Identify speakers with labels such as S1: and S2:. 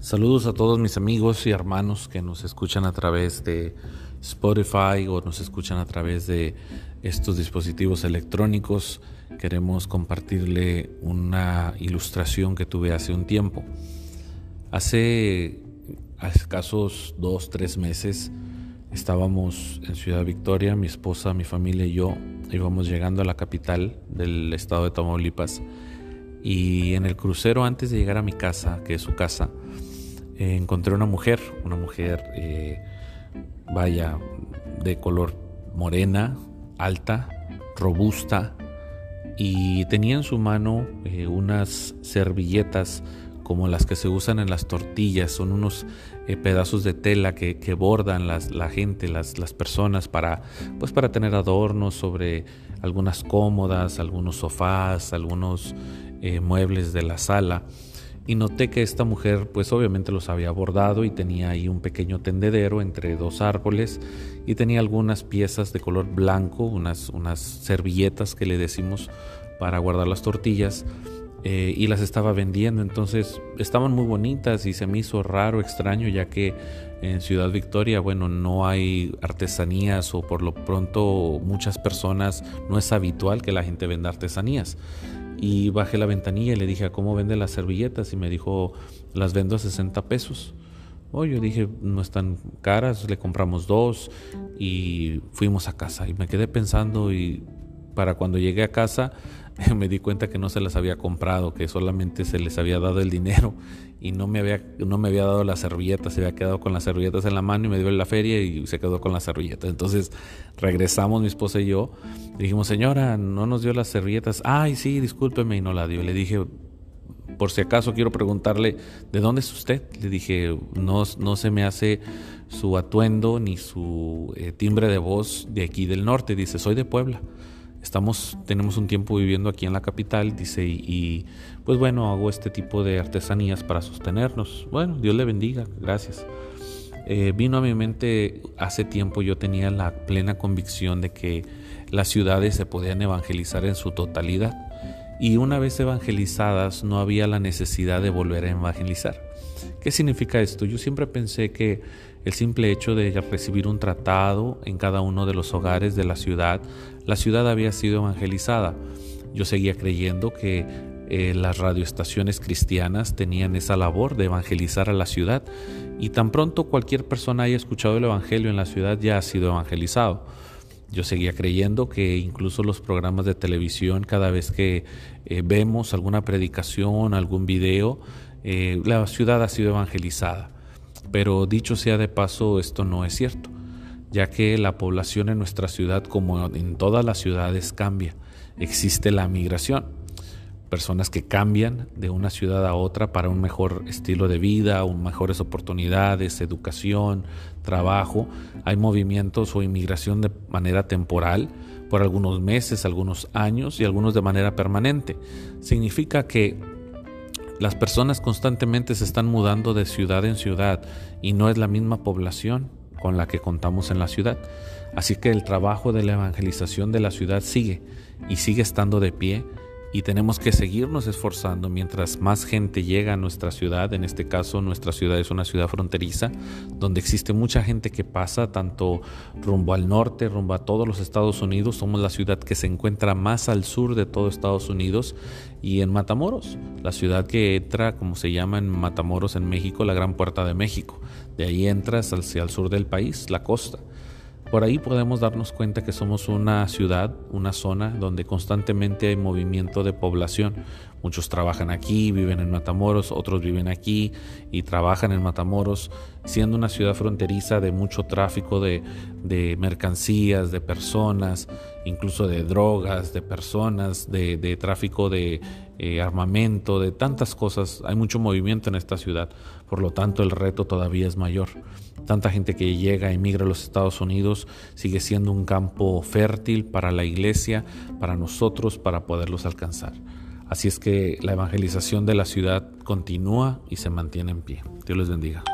S1: Saludos a todos mis amigos y hermanos que nos escuchan a través de Spotify o nos escuchan a través de estos dispositivos electrónicos. Queremos compartirle una ilustración que tuve hace un tiempo. Hace escasos dos, tres meses estábamos en Ciudad Victoria, mi esposa, mi familia y yo íbamos llegando a la capital del estado de Tamaulipas y en el crucero antes de llegar a mi casa, que es su casa, eh, encontré una mujer, una mujer, eh, vaya, de color morena, alta, robusta, y tenía en su mano eh, unas servilletas como las que se usan en las tortillas, son unos pedazos de tela que, bordan las, la gente, las, las, personas para, pues para tener adornos sobre algunas cómodas, algunos sofás, algunos muebles de la sala y noté que esta mujer pues obviamente los había bordado y tenía ahí un pequeño tendedero entre dos árboles y tenía algunas piezas de color blanco, unas, unas servilletas que le decimos para guardar las tortillas eh, y las estaba vendiendo. Entonces estaban muy bonitas y se me hizo raro, extraño, ya que en Ciudad Victoria, bueno, no hay artesanías o por lo pronto muchas personas no es habitual que la gente venda artesanías y bajé la ventanilla y le dije, ¿cómo vende las servilletas? Y me dijo, las vendo a 60 pesos. Oh, yo dije, no están caras, le compramos dos y fuimos a casa. Y me quedé pensando y para cuando llegué a casa me di cuenta que no se las había comprado, que solamente se les había dado el dinero y no me había, no me había dado las servilletas, se había quedado con las servilletas en la mano y me dio la feria y se quedó con las servilletas. Entonces regresamos mi esposa y yo, dijimos, señora, no nos dio las servilletas. Ay, sí, discúlpeme y no la dio. Le dije, por si acaso quiero preguntarle, ¿de dónde es usted? Le dije, no, no se me hace su atuendo ni su eh, timbre de voz de aquí del norte. Dice, soy de Puebla estamos, tenemos un tiempo viviendo aquí en la capital, dice, y, pues bueno, hago este tipo de artesanías para sostenernos. Bueno, Dios le bendiga, gracias. Eh, vino a mi mente hace tiempo, yo tenía la plena convicción de que las ciudades se podían evangelizar en su totalidad y una vez evangelizadas no había la necesidad de volver a evangelizar. ¿Qué significa esto? Yo siempre pensé que el simple hecho de recibir un tratado en cada uno de los hogares de la ciudad, la ciudad había sido evangelizada. Yo seguía creyendo que eh, las radioestaciones cristianas tenían esa labor de evangelizar a la ciudad y tan pronto cualquier persona haya escuchado el Evangelio en la ciudad ya ha sido evangelizado. Yo seguía creyendo que incluso los programas de televisión, cada vez que eh, vemos alguna predicación, algún video, eh, la ciudad ha sido evangelizada. Pero dicho sea de paso, esto no es cierto, ya que la población en nuestra ciudad, como en todas las ciudades, cambia. Existe la migración personas que cambian de una ciudad a otra para un mejor estilo de vida, un mejores oportunidades, educación, trabajo. Hay movimientos o inmigración de manera temporal por algunos meses, algunos años y algunos de manera permanente. Significa que las personas constantemente se están mudando de ciudad en ciudad y no es la misma población con la que contamos en la ciudad. Así que el trabajo de la evangelización de la ciudad sigue y sigue estando de pie y tenemos que seguirnos esforzando mientras más gente llega a nuestra ciudad, en este caso nuestra ciudad es una ciudad fronteriza, donde existe mucha gente que pasa tanto rumbo al norte, rumbo a todos los Estados Unidos, somos la ciudad que se encuentra más al sur de todo Estados Unidos y en Matamoros, la ciudad que entra, como se llama en Matamoros en México, la Gran Puerta de México, de ahí entras hacia el sur del país, la costa. Por ahí podemos darnos cuenta que somos una ciudad, una zona donde constantemente hay movimiento de población. Muchos trabajan aquí, viven en Matamoros, otros viven aquí y trabajan en Matamoros, siendo una ciudad fronteriza de mucho tráfico de, mercancías, de personas, incluso de drogas, de personas, de, tráfico de eh, armamento, de tantas cosas. Hay mucho movimiento en esta ciudad, por lo tanto el reto todavía es mayor. Tanta gente que llega, emigra a los Estados Unidos, sigue siendo un campo fértil para la iglesia, para nosotros, para poderlos alcanzar. Así es que la evangelización de la ciudad continúa y se mantiene en pie. Dios les bendiga.